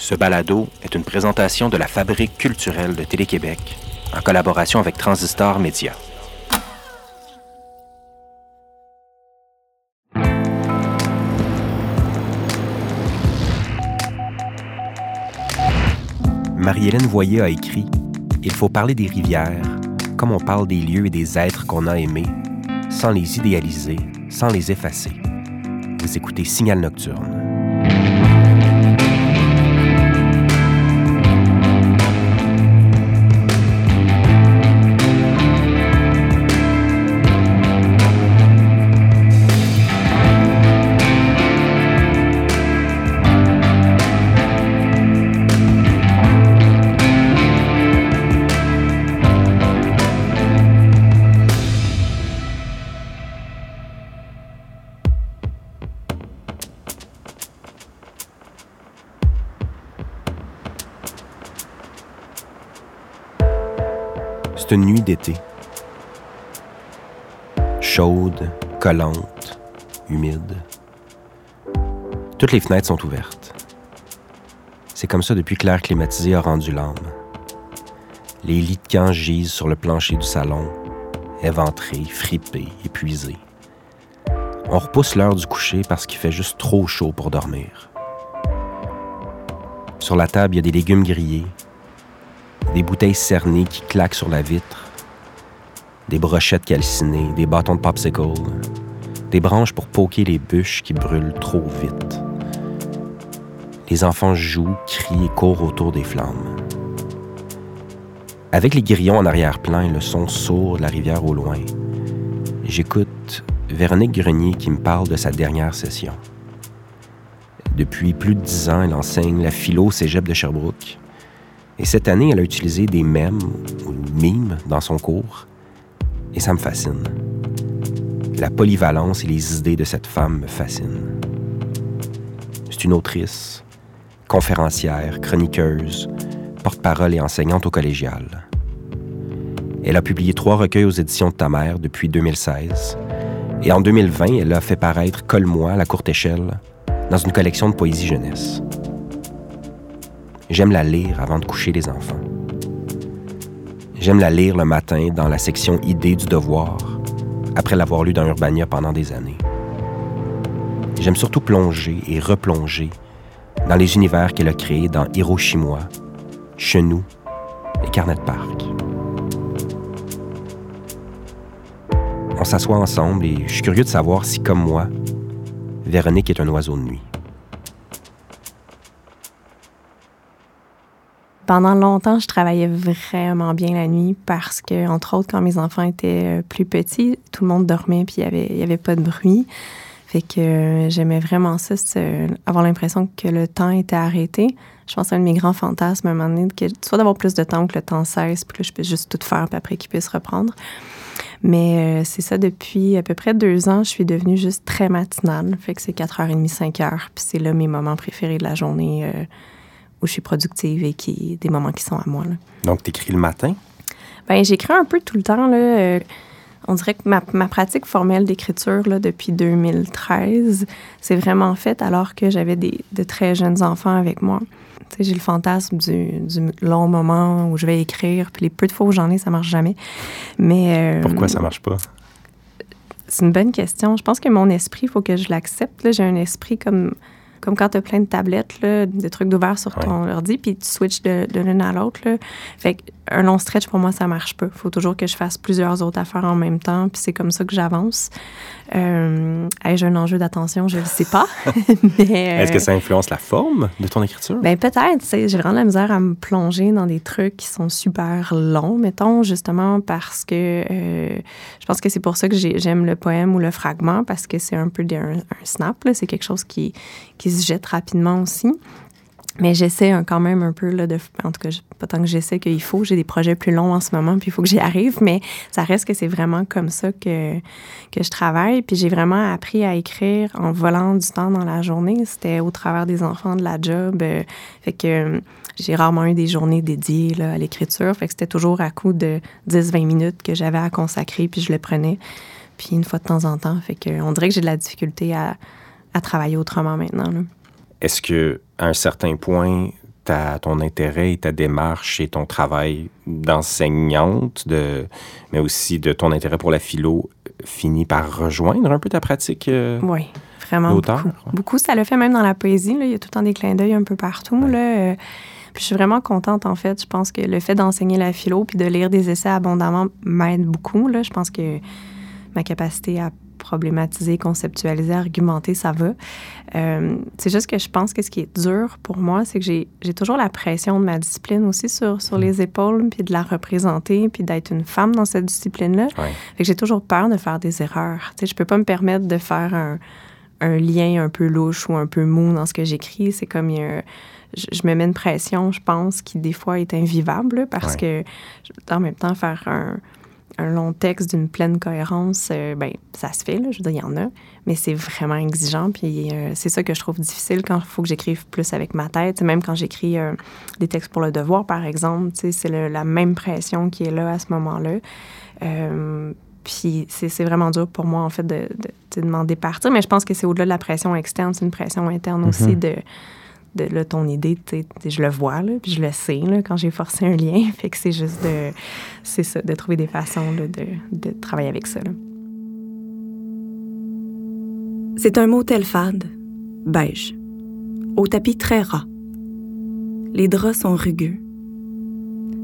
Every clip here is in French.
Ce balado est une présentation de la Fabrique culturelle de Télé-Québec en collaboration avec Transistor Média. Marie-Hélène Voyer a écrit Il faut parler des rivières comme on parle des lieux et des êtres qu'on a aimés, sans les idéaliser, sans les effacer. Vous écoutez Signal Nocturne. Nuit d'été. Chaude, collante, humide. Toutes les fenêtres sont ouvertes. C'est comme ça depuis que l'air climatisé a rendu l'âme. Les lits de camp gisent sur le plancher du salon, éventrés, fripés, épuisés. On repousse l'heure du coucher parce qu'il fait juste trop chaud pour dormir. Sur la table, il y a des légumes grillés, des bouteilles cernées qui claquent sur la vitre, des brochettes calcinées, des bâtons de popsicle, des branches pour poquer les bûches qui brûlent trop vite. Les enfants jouent, crient et courent autour des flammes. Avec les grillons en arrière-plan et le son sourd de la rivière au loin, j'écoute Véronique Grenier qui me parle de sa dernière session. Depuis plus de dix ans, elle enseigne la philo cégep de Sherbrooke. Et cette année, elle a utilisé des mèmes ou mimes dans son cours. Et ça me fascine. La polyvalence et les idées de cette femme me fascinent. C'est une autrice, conférencière, chroniqueuse, porte-parole et enseignante au collégial. Elle a publié trois recueils aux éditions de ta mère depuis 2016. Et en 2020, elle a fait paraître Colle-moi à la courte échelle dans une collection de poésie jeunesse. J'aime la lire avant de coucher les enfants. J'aime la lire le matin dans la section idées du devoir, après l'avoir lu dans Urbania pendant des années. J'aime surtout plonger et replonger dans les univers qu'elle a créés dans Hiroshima, Chenou et Carnet Park. On s'assoit ensemble et je suis curieux de savoir si, comme moi, Véronique est un oiseau de nuit. Pendant longtemps, je travaillais vraiment bien la nuit parce que, entre autres, quand mes enfants étaient euh, plus petits, tout le monde dormait puis il n'y avait, y avait pas de bruit. Fait que euh, j'aimais vraiment ça, avoir l'impression que le temps était arrêté. Je pense à un de mes grands fantasmes à un moment donné, que soit d'avoir plus de temps que le temps cesse, puis que je puisse juste tout faire, puis après qu'il puisse reprendre. Mais euh, c'est ça, depuis à peu près deux ans, je suis devenue juste très matinale. Fait que c'est 4h30, 5h, puis c'est là mes moments préférés de la journée où je suis productive et qui des moments qui sont à moi. Là. Donc, tu écris le matin? Bien, j'écris un peu tout le temps. Là, euh, on dirait que ma, ma pratique formelle d'écriture depuis 2013, c'est vraiment fait alors que j'avais de très jeunes enfants avec moi. J'ai le fantasme du, du, long moment où je vais écrire, puis les peu de fois où j'en ai, ça marche jamais. Mais euh, Pourquoi ça marche pas? C'est une bonne question. Je pense que mon esprit, il faut que je l'accepte. J'ai un esprit comme comme quand tu as plein de tablettes, là, des trucs d'ouvert sur ton ordi, puis tu switches de, l'une à l'autre. Fait un long stretch, pour moi, ça marche pas. Il faut toujours que je fasse plusieurs autres affaires en même temps, puis c'est comme ça que j'avance. Euh, Ai-je un enjeu d'attention? Je ne sais pas. Est-ce que ça influence la forme de ton écriture? Ben peut-être. J'ai vraiment la misère à me plonger dans des trucs qui sont super longs, mettons, justement parce que euh, je pense que c'est pour ça que j'aime le poème ou le fragment, parce que c'est un peu un, un snap. C'est quelque chose qui, qui se jette rapidement aussi. Mais j'essaie quand même un peu, là, de, en tout cas, pas tant que j'essaie qu'il faut. J'ai des projets plus longs en ce moment, puis il faut que j'y arrive, mais ça reste que c'est vraiment comme ça que, que je travaille. Puis j'ai vraiment appris à écrire en volant du temps dans la journée. C'était au travers des enfants, de la job. Euh, fait que euh, j'ai rarement eu des journées dédiées là, à l'écriture. Fait que c'était toujours à coup de 10-20 minutes que j'avais à consacrer, puis je le prenais. Puis une fois de temps en temps. Fait que on dirait que j'ai de la difficulté à, à travailler autrement maintenant. Est-ce que à un certain point, ta, ton intérêt et ta démarche et ton travail d'enseignante, de, mais aussi de ton intérêt pour la philo, finit par rejoindre un peu ta pratique euh, Oui, vraiment beaucoup. beaucoup. Ça le fait même dans la poésie. Là. Il y a tout le temps des clins d'œil un peu partout. Là. Euh, puis je suis vraiment contente, en fait. Je pense que le fait d'enseigner la philo puis de lire des essais abondamment m'aide beaucoup. Là. Je pense que ma capacité à problématiser, conceptualiser, argumenter, ça va. Euh, c'est juste que je pense que ce qui est dur pour moi, c'est que j'ai, toujours la pression de ma discipline aussi sur, sur mm. les épaules, puis de la représenter, puis d'être une femme dans cette discipline-là. Fait que j'ai toujours peur de faire des erreurs. Tu sais, je peux pas me permettre de faire un, un, lien un peu louche ou un peu mou dans ce que j'écris. C'est comme... je, me mets une pression, je pense, qui des fois est invivable parce que en même temps, faire un, un long texte d'une pleine cohérence, euh, ben, ça se fait, là, je veux dire, il y en a, mais c'est vraiment exigeant. Puis euh, c'est ça que je trouve difficile quand il faut que j'écrive plus avec ma tête. même quand j'écris euh, des textes pour le devoir, par exemple, c'est la même pression qui est là à ce moment-là. puis c'est vraiment dur pour moi, en fait, de, de, de m'en départir. Mais je pense que c'est au-delà de la pression externe, c'est une pression interne aussi mm-hmm. de de ton idée, je le vois, puis je le sais quand j'ai forcé un lien. Fait que c'est juste de, c'est ça, de trouver des façons de, de, travailler avec ça. C'est un motel fade, beige, au tapis très ras. Les draps sont rugueux.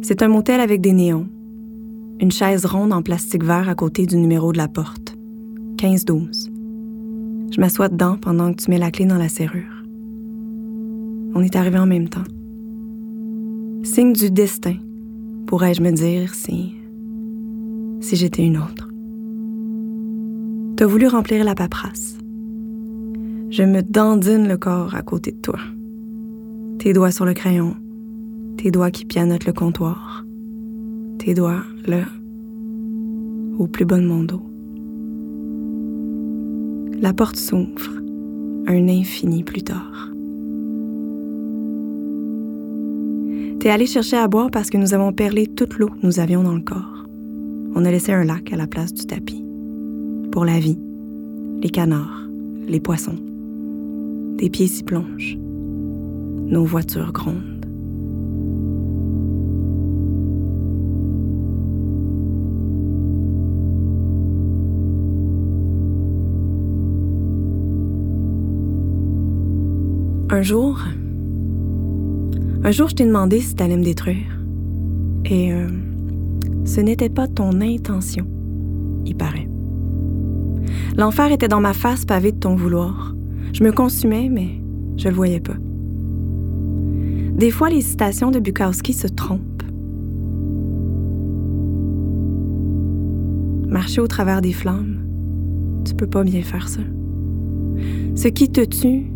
C'est un motel avec des néons. Une chaise ronde en plastique vert à côté du numéro de la porte. 15-12. Je m'assois dedans pendant que tu mets la clé dans la serrure. On est arrivé en même temps. Signe du destin, pourrais-je me dire si. si j'étais une autre. T'as voulu remplir la paperasse. Je me dandine le corps à côté de toi. Tes doigts sur le crayon, tes doigts qui pianotent le comptoir, tes doigts là, au plus bas de mon dos. La porte s'ouvre, un infini plus tard. T'es allé chercher à boire parce que nous avons perlé toute l'eau que nous avions dans le corps. On a laissé un lac à la place du tapis. Pour la vie, les canards, les poissons. Des pieds s'y plongent. Nos voitures grondent. Un jour, un jour, je t'ai demandé si t'allais me détruire. Et euh, ce n'était pas ton intention, il paraît. L'enfer était dans ma face pavée de ton vouloir. Je me consumais, mais je le voyais pas. Des fois, les citations de Bukowski se trompent. Marcher au travers des flammes, tu peux pas bien faire ça. Ce qui te tue,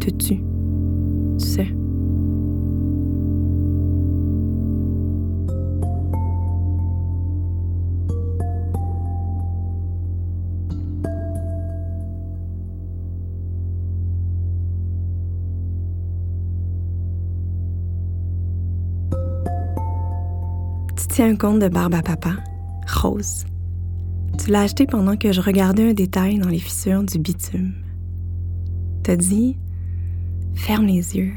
te tue. Tu sais. Un compte de barbe à papa, rose. Tu l'as acheté pendant que je regardais un détail dans les fissures du bitume. T'as dit Ferme les yeux,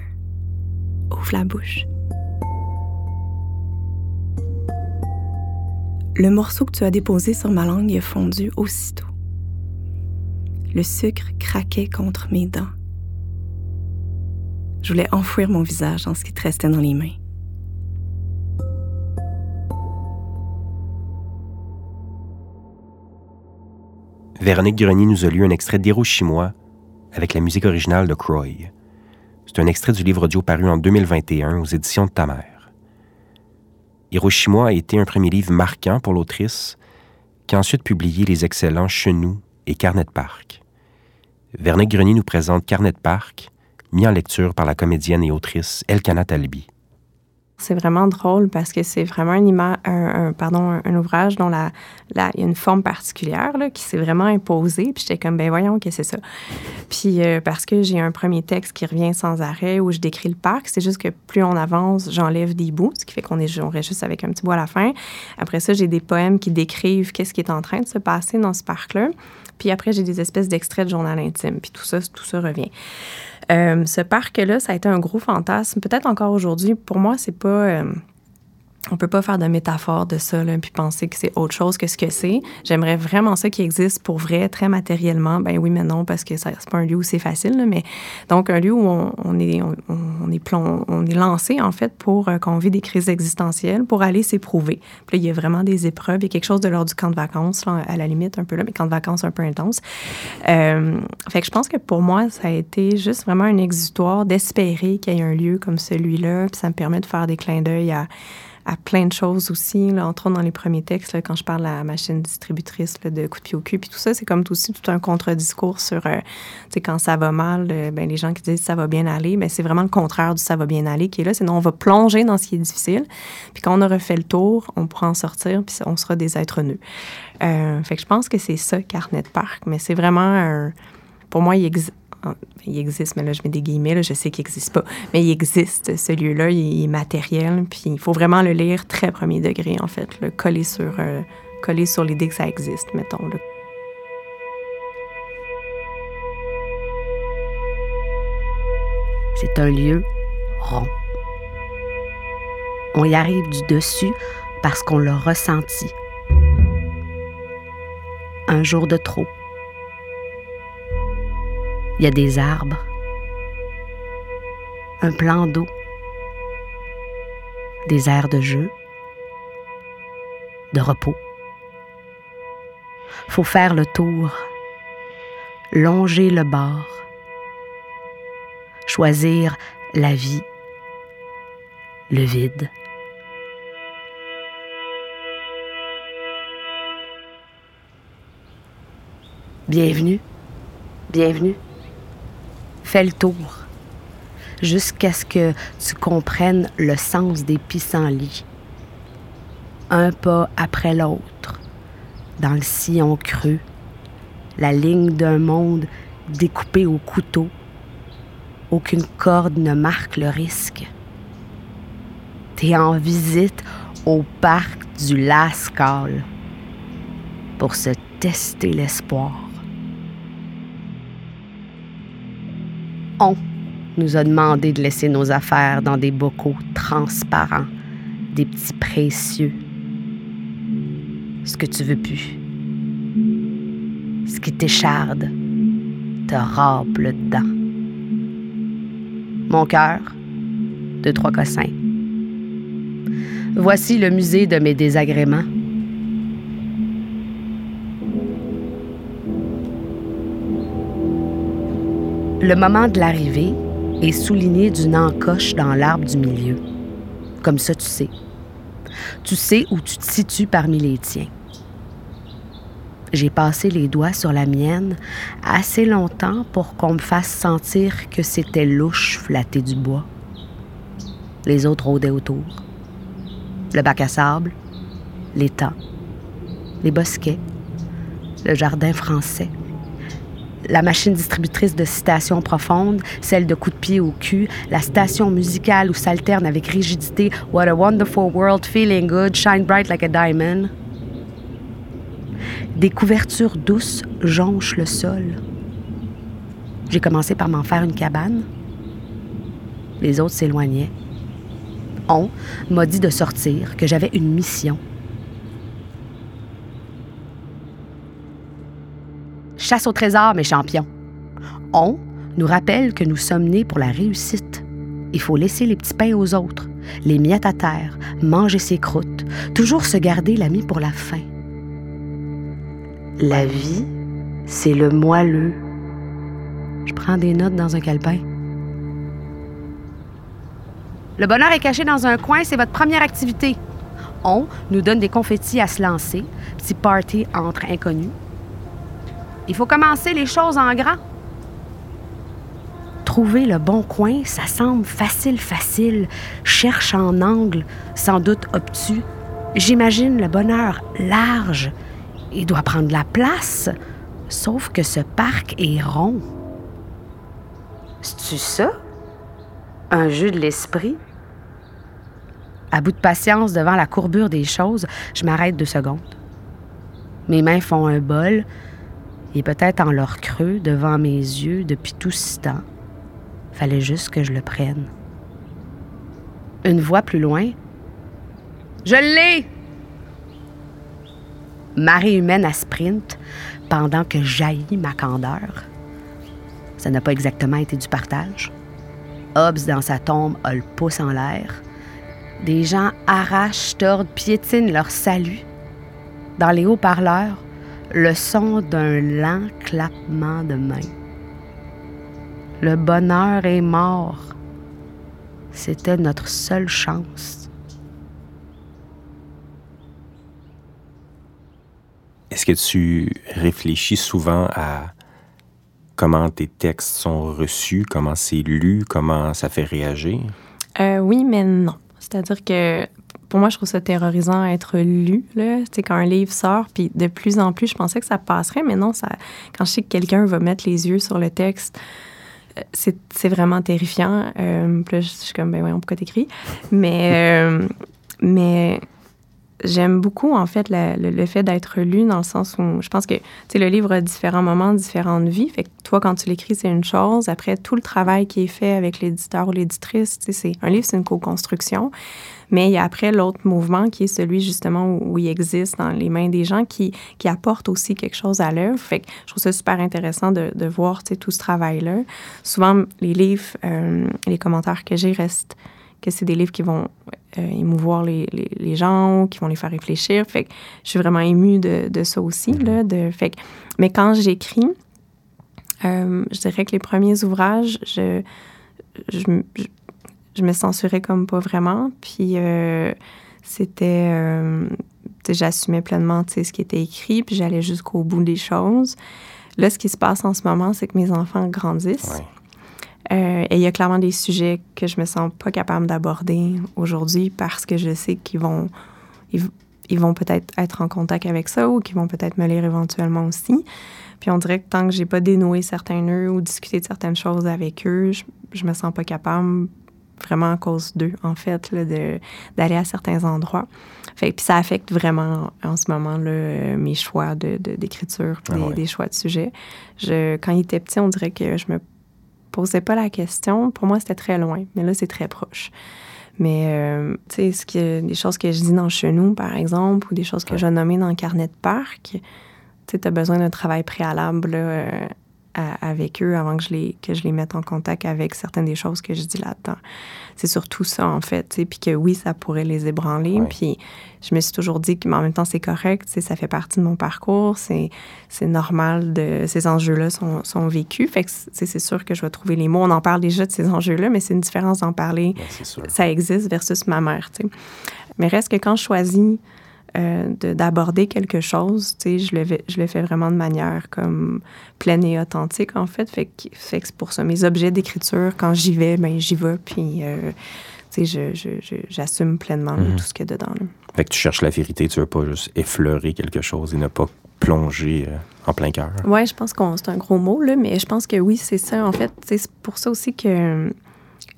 ouvre la bouche. Le morceau que tu as déposé sur ma langue a fondu aussitôt. Le sucre craquait contre mes dents. Je voulais enfouir mon visage dans ce qui te restait dans les mains. Véronique Grenier nous a lu un extrait d'Hiroshima avec la musique originale de Croy. C'est un extrait du livre audio paru en 2021 aux éditions de Ta. Hiroshima a été un premier livre marquant pour l'autrice, qui a ensuite publié les excellents Chenou et Carnet de Parc. Véronique Grenier nous présente Carnet de Parc, mis en lecture par la comédienne et autrice Elkana Talbi. C'est vraiment drôle parce que c'est vraiment un, ouvrage dont il y a une forme particulière là, qui s'est vraiment imposée. Puis j'étais comme, ben voyons que c'est ça. Puis euh, parce que j'ai un premier texte qui revient sans arrêt où je décris le parc, c'est juste que plus on avance, j'enlève des bouts, ce qui fait qu'on est, on reste juste avec un petit bout à la fin. Après ça, j'ai des poèmes qui décrivent qu'est-ce qui est en train de se passer dans ce parc-là. Puis après, j'ai des espèces d'extraits de journal intime. Puis tout ça, tout ça revient. Euh, ce parc-là, ça a été un gros fantasme. Peut-être encore aujourd'hui, pour moi, c'est pas. Euh, on peut pas faire de métaphore de ça, là, puis penser que c'est autre chose que ce que c'est. J'aimerais vraiment ça qui existe pour vrai, très matériellement. Ben oui, mais non, parce que c'est pas un lieu où c'est facile, mais donc un lieu où on, est, on, est on est lancé, en fait, pour euh, qu'on vit des crises existentielles, pour aller s'éprouver. Puis là, il y a vraiment des épreuves. Il y a quelque chose de l'ordre du camp de vacances, là, à la limite, un peu là, mais camp de vacances un peu intense. Euh, fait que je pense que pour moi, ça a été juste vraiment un exutoire d'espérer qu'il y ait un lieu comme celui-là, puis ça me permet de faire des clins d'œil à à plein de choses aussi. Là, entre autres, dans les premiers textes, quand je parle à la machine distributrice de coup de pied au cul, puis tout ça, c'est comme aussi tout un contre-discours sur, euh, tu sais, quand ça va mal, euh, ben, les gens qui disent ça va bien aller, ben, c'est vraiment le contraire du ça va bien aller qui est là. Sinon, on va plonger dans ce qui est difficile. Puis quand on aura fait le tour, on pourra en sortir, puis on sera des êtres nus. Euh, fait que je pense que c'est ça, Carnet Park. Mais c'est vraiment un. Pour moi, il existe ah, il existe, mais là, je mets des guillemets, là, je sais qu'il n'existe pas. Mais il existe, ce lieu-là, il est matériel, puis il faut vraiment le lire très premier degré, en fait, le coller sur, euh, coller sur l'idée que ça existe, mettons. C'est un lieu rond. On y arrive du dessus parce qu'on l'a ressenti. Un jour de trop il y a des arbres, un plan d'eau, des aires de jeu, de repos. Faut faire le tour, longer le bord, choisir la vie, le vide. Bienvenue, bienvenue fais le tour jusqu'à ce que tu comprennes le sens des pissenlits. Un pas après l'autre, dans le sillon creux, la ligne d'un monde découpé au couteau. Aucune corde ne marque le risque. T'es en visite au parc du Lascaux pour se tester l'espoir. Nous a demandé de laisser nos affaires dans des bocaux transparents, des petits précieux. Ce que tu veux plus. Ce qui t'écharde, te râpe le dedans. Mon cœur, de trois cossins. Voici le musée de mes désagréments. Le moment de l'arrivée est souligné d'une encoche dans l'arbre du milieu. Comme ça, tu sais. Tu sais où tu te situes parmi les tiens. J'ai passé les doigts sur la mienne assez longtemps pour qu'on me fasse sentir que c'était louche flatter du bois. Les autres rôdaient autour. Le bac à sable, l'étang, les bosquets, le jardin français la machine distributrice de citations profondes, celle de coups de pied au cul, la station musicale où s'alterne avec rigidité What a wonderful world, feeling good, shine bright like a diamond. Des couvertures douces jonchent le sol. J'ai commencé par m'en faire une cabane. Les autres s'éloignaient. On m'a dit de sortir, que j'avais une mission. Chasse au trésor, mes champions. On nous rappelle que nous sommes nés pour la réussite. Il faut laisser les petits pains aux autres, les miettes à terre, manger ses croûtes, toujours se garder l'ami pour la fin. La vie, c'est le moelleux. Je prends des notes dans un calepin. Le bonheur est caché dans un coin, c'est votre première activité. On nous donne des confettis à se lancer, petit party entre inconnus. Il faut commencer les choses en grand. Trouver le bon coin, ça semble facile, facile. Cherche en angle, sans doute obtus. J'imagine le bonheur large. Il doit prendre la place. Sauf que ce parc est rond. C'est-tu ça? Un jeu de l'esprit? À bout de patience devant la courbure des choses, je m'arrête deux secondes. Mes mains font un bol, et peut-être en leur creux devant mes yeux depuis tout ce temps. Fallait juste que je le prenne. Une voix plus loin. Je l'ai! Marée humaine à sprint pendant que jaillit ma candeur. Ça n'a pas exactement été du partage. Hobbs, dans sa tombe, a le pouce en l'air. Des gens arrachent, tordent, piétinent leur salut. Dans les haut-parleurs, le son d'un lent clappement de mains. Le bonheur est mort. C'était notre seule chance. Est-ce que tu réfléchis souvent à comment tes textes sont reçus, comment c'est lu, comment ça fait réagir? Euh, oui, mais non. C'est-à-dire que pour moi, je trouve ça terrorisant à être lu. Là. quand un livre sort, puis de plus en plus, je pensais que ça passerait, mais non, ça, quand je sais que quelqu'un va mettre les yeux sur le texte, euh, c'est vraiment terrifiant. Euh, puis là, je suis comme, ben voyons, pourquoi t'écris? Mais, euh, mais j'aime beaucoup, en fait, le, fait d'être lu dans le sens où je pense que, tu le livre a différents moments, différentes vies. Fait que toi, quand tu l'écris, c'est une chose. Après, tout le travail qui est fait avec l'éditeur ou l'éditrice, c'est un livre, c'est une co-construction. Mais il y a après l'autre mouvement qui est celui, justement, où, il existe dans les mains des gens qui, qui apportent aussi quelque chose à l'œuvre. Fait que je trouve ça super intéressant de, de voir, tout ce travail-là. Souvent, les livres, euh, les commentaires que j'ai restent que c'est des livres qui vont euh, émouvoir les, les, gens, qui vont les faire réfléchir. Fait que je suis vraiment émue de, de ça aussi. Mm-hmm. Là, de, fait que, mais quand j'écris, euh, je dirais que les premiers ouvrages, je, je, je, me censurais comme pas vraiment. Puis euh, c'était... J'assumais pleinement ce qui était écrit, puis j'allais jusqu'au bout des choses. Là, ce qui se passe en ce moment, c'est que mes enfants grandissent. Euh, et il y a clairement des sujets que je me sens pas capable d'aborder aujourd'hui parce que je sais qu'ils vont, ils, vont peut-être être en contact avec ça ou qu'ils vont peut-être me lire éventuellement aussi. Puis on dirait que tant que j'ai pas dénoué certains nœuds ou discuté de certaines choses avec eux, je, je me sens pas capable vraiment à cause d'eux, en fait, d'aller à certains endroits. Fait, puis ça affecte vraiment en ce moment là, mes choix d'écriture, de, ah des, choix de sujets. Je, quand il était petit, on dirait que je me posais pas la question. Pour moi, c'était très loin, mais là, c'est très proche. Mais, euh, tu sais, des choses que je dis dans Chenou, par exemple, ou des choses que j'ai nommées dans le carnet de parc, tu as besoin d'un travail préalable là, avec eux avant que je, les, que je les mette en contact avec certaines des choses que je dis là-dedans. C'est surtout ça, en fait. Puis que oui, ça pourrait les ébranler. Puis je me suis toujours dit que, mais en même temps, c'est correct. Ça fait partie de mon parcours. C'est normal. de Ces enjeux-là sont, sont, vécus. Fait que c'est sûr que je vais trouver les mots. On en parle déjà de ces enjeux-là, mais c'est une différence d'en parler. ça existe versus ma mère. sais. Mais reste que quand je choisis euh, d'aborder quelque chose, tu sais, je le, je le fais vraiment de manière comme pleine et authentique, en fait. Fait que, fait que c'est pour ça. Mes objets d'écriture, quand j'y vais, ben j'y vais, puis, euh, tu sais, j'assume pleinement mhm. tout ce qu'il y a dedans. Fait que tu cherches la vérité, tu veux pas juste effleurer quelque chose et ne pas plonger euh, en plein cœur. Oui, je pense que c'est un gros mot, là, mais je pense que oui, c'est ça. En fait, c'est pour ça aussi que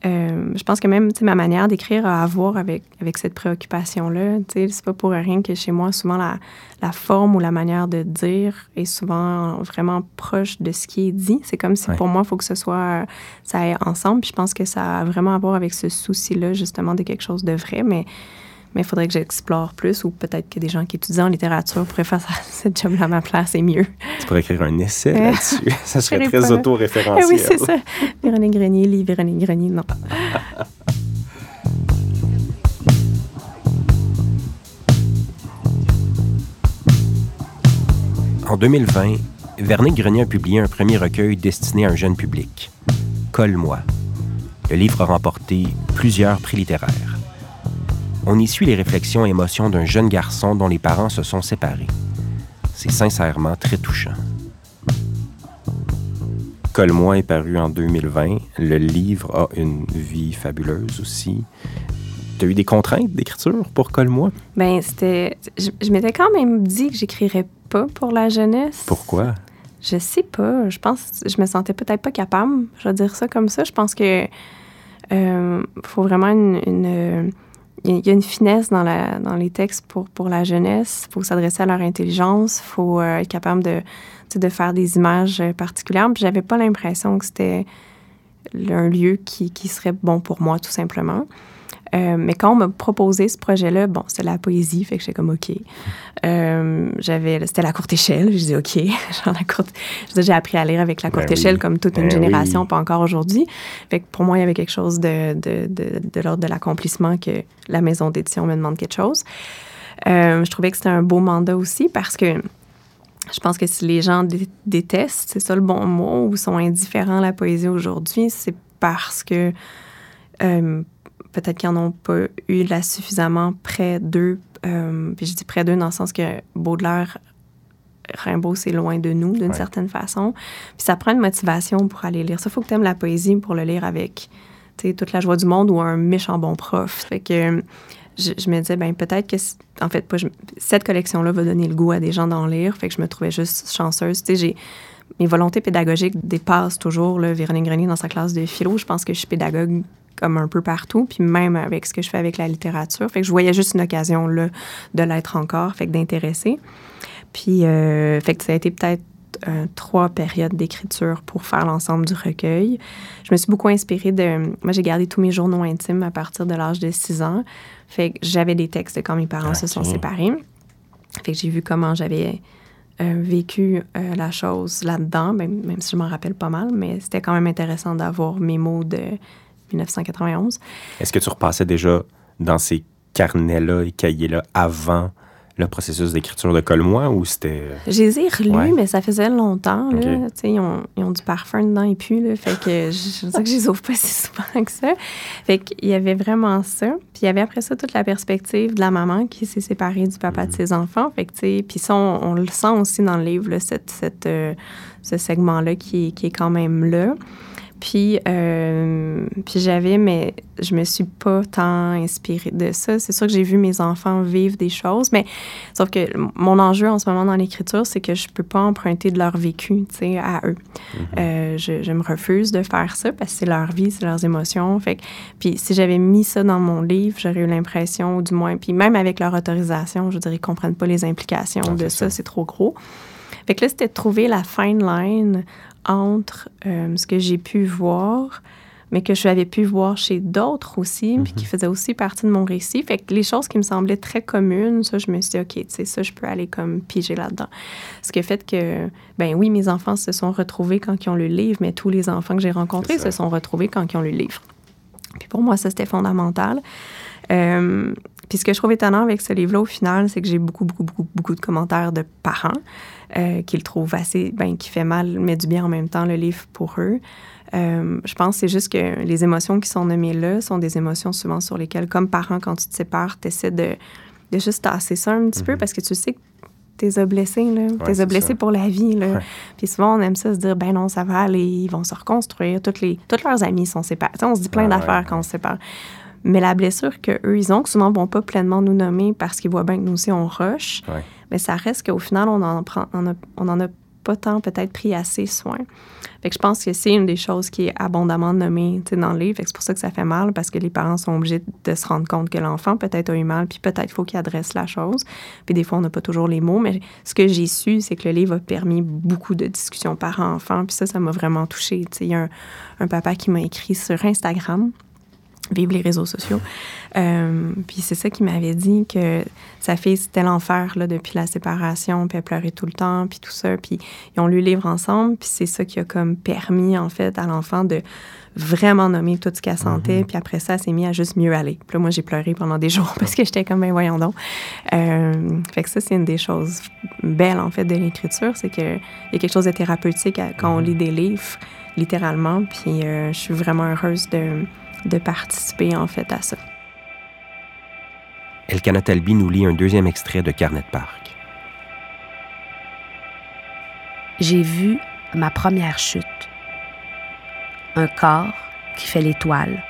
euh, je pense que même ma manière d'écrire a à voir avec, avec cette préoccupation-là. C'est pas pour rien que chez moi, souvent, la, la, forme ou la manière de dire est souvent vraiment proche de ce qui est dit. C'est comme si pour moi, il faut que ce soit, ça aille ensemble. Puis je pense que ça a vraiment à voir avec ce souci-là, justement, de quelque chose de vrai. Mais mais il faudrait que j'explore plus ou peut-être que des gens qui étudient en littérature pourraient faire cette job à ma place, c'est mieux. Tu pourrais écrire un essai là-dessus. ça serait très auto-référentiel. Eh oui, c'est ça. Véronique Grenier, lit Véronique Grenier, non. En 2020, Véronique Grenier a publié un premier recueil destiné à un jeune public, Colle-moi. Le livre a remporté plusieurs prix littéraires on y suit les réflexions et émotions d'un jeune garçon dont les parents se sont séparés. C'est sincèrement très touchant. Colle-moi est paru en 2020. Le livre a une vie fabuleuse aussi. Tu as eu des contraintes d'écriture pour Colle-moi? Ben, c'était. Je, m'étais quand même dit que j'écrirais pas pour la jeunesse. Pourquoi? Je sais pas. Je pense. Je me sentais peut-être pas capable. Je vais dire ça comme ça. Je pense que. Euh, faut vraiment une y a une finesse dans, la, dans les textes pour, la jeunesse. Il faut s'adresser à leur intelligence. Il faut euh, être capable de, faire des images particulières. Puis j'avais pas l'impression que c'était un lieu qui serait bon pour moi, tout simplement. Euh, mais quand on m'a proposé ce projet-là, bon, c'était la poésie, fait que j'étais comme OK. Euh, j'avais, c'était la courte échelle. J'ai dit OK. Genre la courte, j'ai appris à lire avec la courte Ben échelle oui. comme toute une Ben génération, oui. pas encore aujourd'hui. Fait que pour moi, il y avait quelque chose de, de, de, de l'ordre de l'accomplissement que la maison d'édition me demande quelque chose. Euh, je trouvais que c'était un beau mandat aussi parce que je pense que si les gens dé- détestent, c'est ça le bon mot, ou sont indifférents à la poésie aujourd'hui, c'est parce que euh, peut-être qu'ils n'en ont pas eu la suffisamment près d'eux. Euh, puis je dis près d'eux dans le sens que Baudelaire, Rimbaud, c'est loin de nous d'une Ouais. certaine façon. Puis ça prend une motivation pour aller lire ça. Il faut que tu aimes la poésie pour le lire avec toute la joie du monde ou un méchant bon prof. Fait que je, je me disais, ben peut-être que, en fait, pas, je- cette collection-là va donner le goût à des gens d'en lire. Fait que je me trouvais juste chanceuse. Tu sais, j'ai mes volontés pédagogiques dépassent toujours là, Véronique Grenier dans sa classe de philo. Je pense que je suis pédagogue comme un peu partout, puis même avec ce que je fais avec la littérature. Fait que je voyais juste une occasion là, de l'être encore, fait que d'intéresser. Puis, euh, fait que ça a été peut-être euh, trois périodes d'écriture pour faire l'ensemble du recueil. Je me suis beaucoup inspirée de... Moi, j'ai gardé tous mes journaux intimes à partir de l'âge de 6 ans. Fait que j'avais des textes quand mes parents se sont séparés. Fait que j'ai vu comment j'avais euh, vécu euh, la chose là-dedans, même, même si je m'en rappelle pas mal, mais c'était quand même intéressant d'avoir mes mots de 1991. Est-ce que tu repassais déjà dans ces carnets-là et cahiers-là avant le processus d'écriture de Colmois ou c'était. Je les ai relus, Ouais. mais ça faisait longtemps. Là. Ok. Tu sais, Ils, ont, ils ont du parfum dedans et puis, là, fait que je, je dire que je les ouvre pas si souvent que ça. Fait qu'il y avait vraiment ça. Puis il y avait après ça toute la perspective de la maman qui s'est séparée du papa de ses enfants. Fait que, sais, puis ça, on, on le sent aussi dans le livre, là, cette, cette, euh, ce segment-là qui, qui est quand même là. Puis, euh, puis j'avais, mais je me suis pas tant inspirée de ça. C'est sûr que j'ai vu mes enfants vivre des choses, mais sauf que mon enjeu en ce moment dans l'écriture, c'est que je peux pas emprunter de leur vécu, tu sais, à eux. Euh, je, je me refuse de faire ça parce que c'est leur vie, c'est leurs émotions. Fait que, puis si j'avais mis ça dans mon livre, j'aurais eu l'impression, ou du moins, puis même avec leur autorisation, je dirais, ils comprennent pas les implications Ah, de ça, ça. c'est trop gros. Fait que là, c'était de trouver la fine line entre euh, ce que j'ai pu voir, mais que j'avais pu voir chez d'autres aussi, puis qui faisaient aussi partie de mon récit. Fait que les choses qui me semblaient très communes, ça, je me suis dit, OK, tu sais, ça, je peux aller comme piger là-dedans. Ce qui a fait que, ben oui, mes enfants se sont retrouvés quand ils ont lu le livre, mais tous les enfants que j'ai rencontrés se sont retrouvés quand ils ont lu le livre. Puis pour moi, ça, c'était fondamental. Euh, puis ce que je trouve étonnant avec ce livre-là, au final, c'est que j'ai beaucoup, beaucoup, beaucoup, beaucoup de commentaires de parents euh, qui le trouvent assez, ben, qui fait mal, mais du bien en même temps, le livre pour eux. Euh, je pense que c'est juste que les émotions qui sont nommées là sont des émotions souvent sur lesquelles, comme parent, quand tu te sépares, tu essaies de, de juste tasser ça un petit peu parce que tu sais que as blessés, là. c'est as blessés ça. pour la vie, là. Ouais. Puis souvent, on aime ça se dire, ben non, ça va aller, ils vont se reconstruire. Toutes, les, toutes leurs amis sont séparés. On se dit plein Ouais, d'affaires ouais, quand on se sépare. Mais la blessure qu'eux, ils ont, que souvent, vont pas pleinement nous nommer parce qu'ils voient bien que nous aussi, on rush. Mais ça reste qu'au final, on en, prend, on, a, en a pas tant peut-être pris assez soin. Fait que je pense que c'est une des choses qui est abondamment nommée dans le livre. C'est pour ça que ça fait mal, parce que les parents sont obligés de se rendre compte que l'enfant peut-être a eu mal, puis peut-être faut qu'il adresse la chose. Puis des fois, on n'a pas toujours les mots, mais ce que j'ai su, c'est que le livre a permis beaucoup de discussions parents-enfants, puis ça, ça m'a vraiment touchée. Il y a un, un papa qui m'a écrit sur Instagram, Vive les réseaux sociaux. Euh, puis c'est ça qui m'avait dit que sa fille, c'était l'enfer là, depuis la séparation, puis elle pleurait tout le temps, puis tout ça. Puis ils ont lu le livre ensemble, puis c'est ça qui a comme permis, en fait, à l'enfant de vraiment nommer tout ce qu'elle sentait. Puis après ça, elle s'est mise à juste mieux aller. Puis là, moi, j'ai pleuré pendant des jours parce que j'étais comme, ben voyons donc. Euh, fait que ça, c'est une des choses belles, en fait, de l'écriture, c'est qu'il y a quelque chose de thérapeutique à- quand on lit des livres, littéralement. Puis euh, je suis vraiment heureuse de de participer en fait à ça. Elkana Talbi nous lit un deuxième extrait de Carnet de Parc. J'ai vu ma première chute. Un corps qui fait l'étoile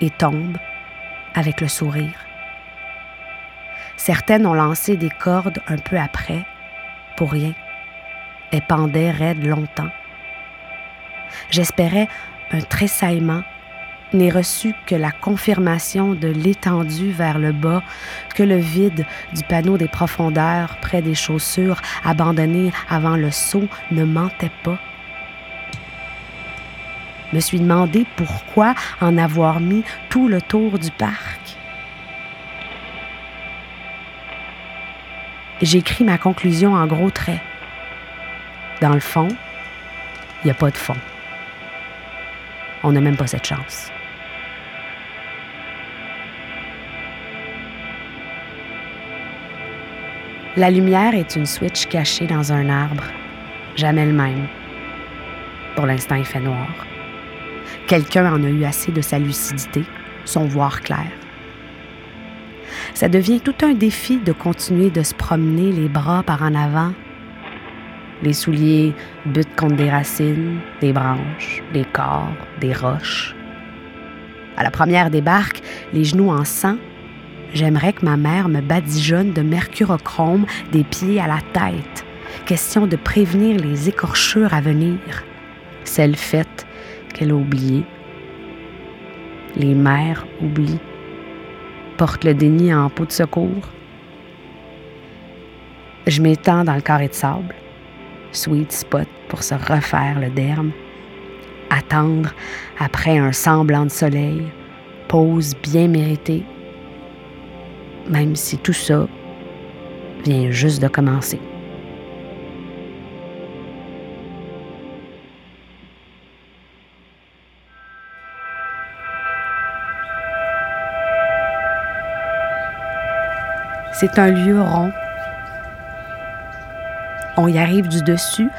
et tombe avec le sourire. Certaines ont lancé des cordes un peu après, pour rien. Elles pendaient raides longtemps. J'espérais un tressaillement n'ai reçu que la confirmation de l'étendue vers le bas, que le vide du panneau des profondeurs près des chaussures abandonnées avant le saut ne mentait pas. me suis demandé pourquoi en avoir mis tout le tour du parc. J'écris ma conclusion en gros traits. Dans le fond, il n'y a pas de fond. On n'a même pas cette chance. La lumière est une switch cachée dans un arbre, jamais le même. Pour l'instant, il fait noir. Quelqu'un en a eu assez de sa lucidité, son voir clair. Ça devient tout un défi de continuer de se promener les bras par en avant. Les souliers butent contre des racines, des branches, des corps, des roches. À la première débarque, les genoux en sang, j'aimerais que ma mère me badigeonne de mercurochrome des pieds à la tête. Question de prévenir les écorchures à venir. Celles faites qu'elle a oublié. Les mères oublient. Portent le déni en pot de secours. Je m'étends dans le carré de sable. Sweet spot pour se refaire le derme. Attendre après un semblant de soleil. Pause bien méritée. Même si tout ça vient juste de commencer. C'est un lieu rond. On y arrive du dessus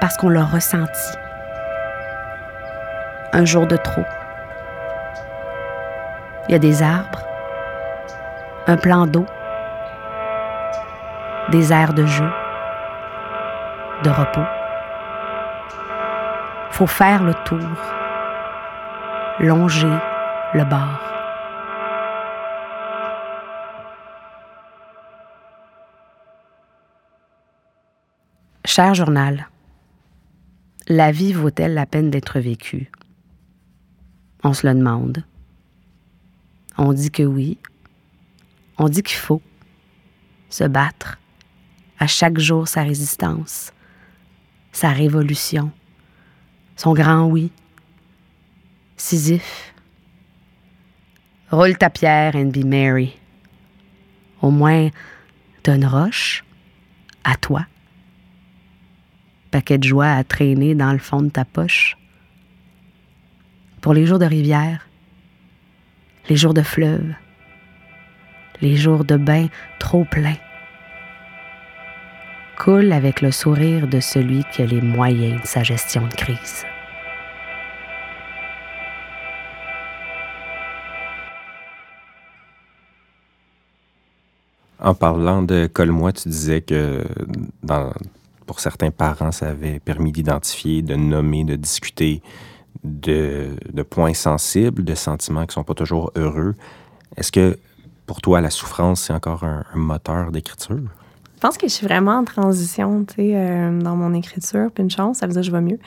parce qu'on l'a ressenti. Un jour de trop. Il y a des arbres, un plan d'eau, des aires de jeu, de repos. Faut faire le tour, longer le bord. Cher journal, la vie vaut-elle la peine d'être vécue? On se le demande. On dit que oui. On dit qu'il faut se battre à chaque jour sa résistance, sa révolution, son grand oui. Sisyphe. Roule ta pierre and be merry. Au moins, une roche à toi paquet de joie à traîner dans le fond de ta poche? Pour les jours de rivière, les jours de fleuve, les jours de bain trop pleins. Coule avec le sourire de celui qui a les moyens de sa gestion de crise. En parlant de Colle-moi, tu disais que dans, pour certains parents, ça avait permis d'identifier, de nommer, de discuter de, points sensibles, de sentiments qui ne sont pas toujours heureux. Est-ce que pour toi, la souffrance, c'est encore un, moteur d'écriture? Je pense que je suis vraiment en transition, euh, dans mon écriture. Puis une chance, ça veut dire que je vais mieux.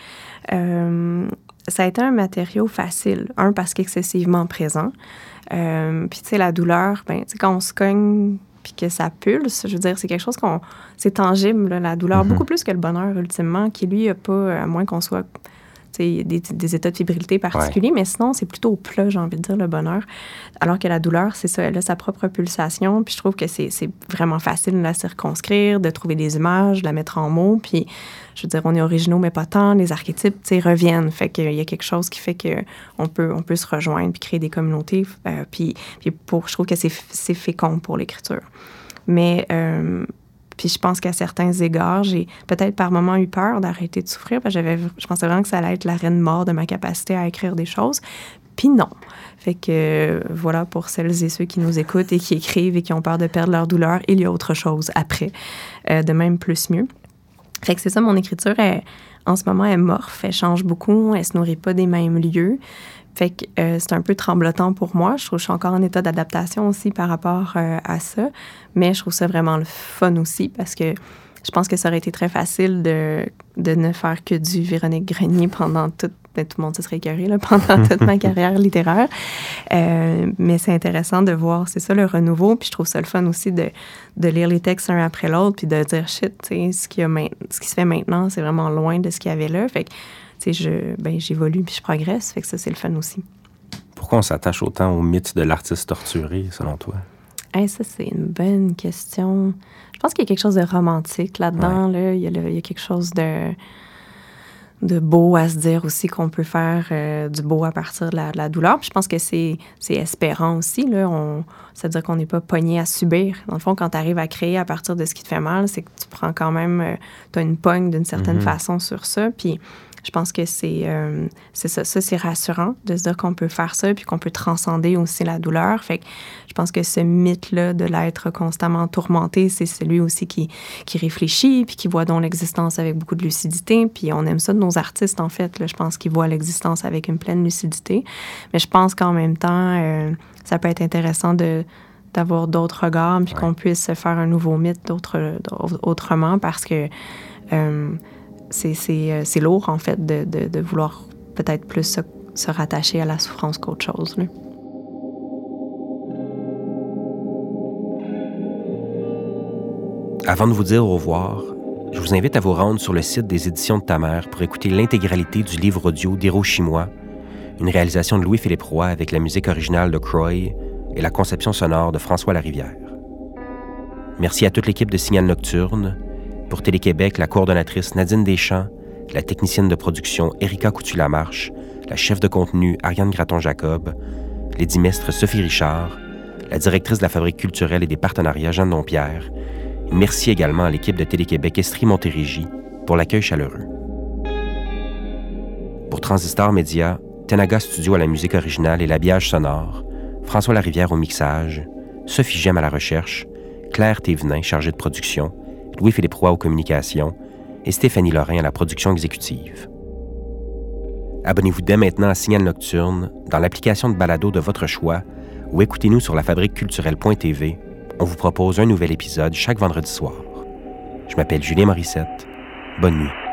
Euh, ça a été un matériau facile. Un, parce qu'excessivement présent. Euh, puis, tu sais, la douleur, ben, quand on se cogne puis que ça pulse, je veux dire, c'est quelque chose qu'on. C'est tangible, la douleur, mm-hmm. beaucoup plus que le bonheur, ultimement, qui, lui, a pas, à moins qu'on soit des, des, états de fébrilité particuliers, mais sinon, c'est plutôt au plat, j'ai envie de dire, le bonheur. Alors que la douleur, c'est ça, elle a sa propre pulsation, puis je trouve que c'est vraiment facile de la circonscrire, de trouver des images, de la mettre en mots, puis je veux dire, on est originaux, mais pas tant, les archétypes, tu sais, reviennent, fait qu'il y a quelque chose qui fait qu'on peut, on peut se rejoindre, puis créer des communautés, euh, puis, puis pour, je trouve que c'est fécond pour l'écriture. Mais... Euh, puis je pense qu'à certains égards, j'ai peut-être par moments eu peur d'arrêter de souffrir parce que je pensais vraiment que ça allait être la reine mort de ma capacité à écrire des choses. Puis non. Fait que voilà, pour celles et ceux qui nous écoutent et qui écrivent et qui ont peur de perdre leur douleur, il y a autre chose après, euh, de même plus mieux. Fait que c'est ça, mon écriture, en ce moment, elle morphe, elle change beaucoup, elle se nourrit pas des mêmes lieux. Fait que euh, c'est un peu tremblotant pour moi. Je trouve que je suis encore en état d'adaptation aussi par rapport euh, à ça. Mais je trouve ça vraiment le fun aussi parce que je pense que ça aurait été très facile de, de ne faire que du Véronique Grenier pendant toute ben, tout le monde se serait écœuré là, pendant toute ma carrière littéraire. Euh, mais c'est intéressant de voir, c'est ça le renouveau. Puis je trouve ça le fun aussi de, de lire les textes un après l'autre, puis de dire shit, ce qui, a ce qui se fait maintenant, c'est vraiment loin de ce qu'il y avait là. Fait que je, ben, j'évolue puis je progresse. Fait que ça, c'est le fun aussi. Pourquoi on s'attache autant au mythe de l'artiste torturé, selon toi? ça, c'est une bonne question. Je pense qu'il y a quelque chose de romantique là-dedans. Là. Il, y a il, y a quelque chose de de beau à se dire aussi qu'on peut faire euh, du beau à partir de la, douleur. Puis je pense que c'est, espérant aussi. Là. On, ça veut dire qu'on n'est pas pogné à subir. Dans le fond, quand tu arrives à créer à partir de ce qui te fait mal, c'est que tu prends quand même, euh, tu as une pogne d'une certaine mm-hmm. façon sur ça. Puis je pense que c'est euh, ça, ça c'est rassurant de se dire qu'on peut faire ça puis qu'on peut transcender aussi la douleur. Fait que je pense que ce mythe-là de l'être constamment tourmenté, c'est celui aussi qui, qui réfléchit puis qui voit donc l'existence avec beaucoup de lucidité. Puis on aime ça de nos artistes, en fait. Là, je pense qu'ils voient l'existence avec une pleine lucidité. Mais je pense qu'en même temps, euh, ça peut être intéressant de d'avoir d'autres regards, puis qu'on puisse faire un nouveau mythe autrement, parce que euh, c'est lourd, en fait, de, vouloir peut-être plus se, rattacher à la souffrance qu'autre chose. Avant de vous dire au revoir, je vous invite à vous rendre sur le site des éditions de ta mère pour écouter l'intégralité du livre audio d'Hiroshima, une réalisation de Louis-Philippe Roy avec la musique originale de Croy et la conception sonore de François Larivière. Merci à toute l'équipe de Signal Nocturne, pour Télé-Québec, la coordonnatrice Nadine Deschamps, la technicienne de production Erika Coutu-Lamarche, la chef de contenu Ariane Graton-Jacob, l'édimestre Sophie Richard, la directrice de la Fabrique culturelle et des partenariats Jeanne Dompierre. merci également à l'équipe de Télé-Québec Estrie Montérégie pour l'accueil chaleureux. Pour Transistor Média, Tenaga Studio à la musique originale et l'habillage sonore, François Larivière au mixage, Sophie Gem à la recherche, Claire Thévenin chargée de production, Louis-Philippe Roy aux communications et Stéphanie Lorrain à la production exécutive. Abonnez-vous dès maintenant à Signal Nocturne dans l'application de balado de votre choix ou écoutez-nous sur lafabriqueculturelle.tv. On vous propose un nouvel épisode chaque vendredi soir. Je m'appelle Julien Morissette. Bonne nuit.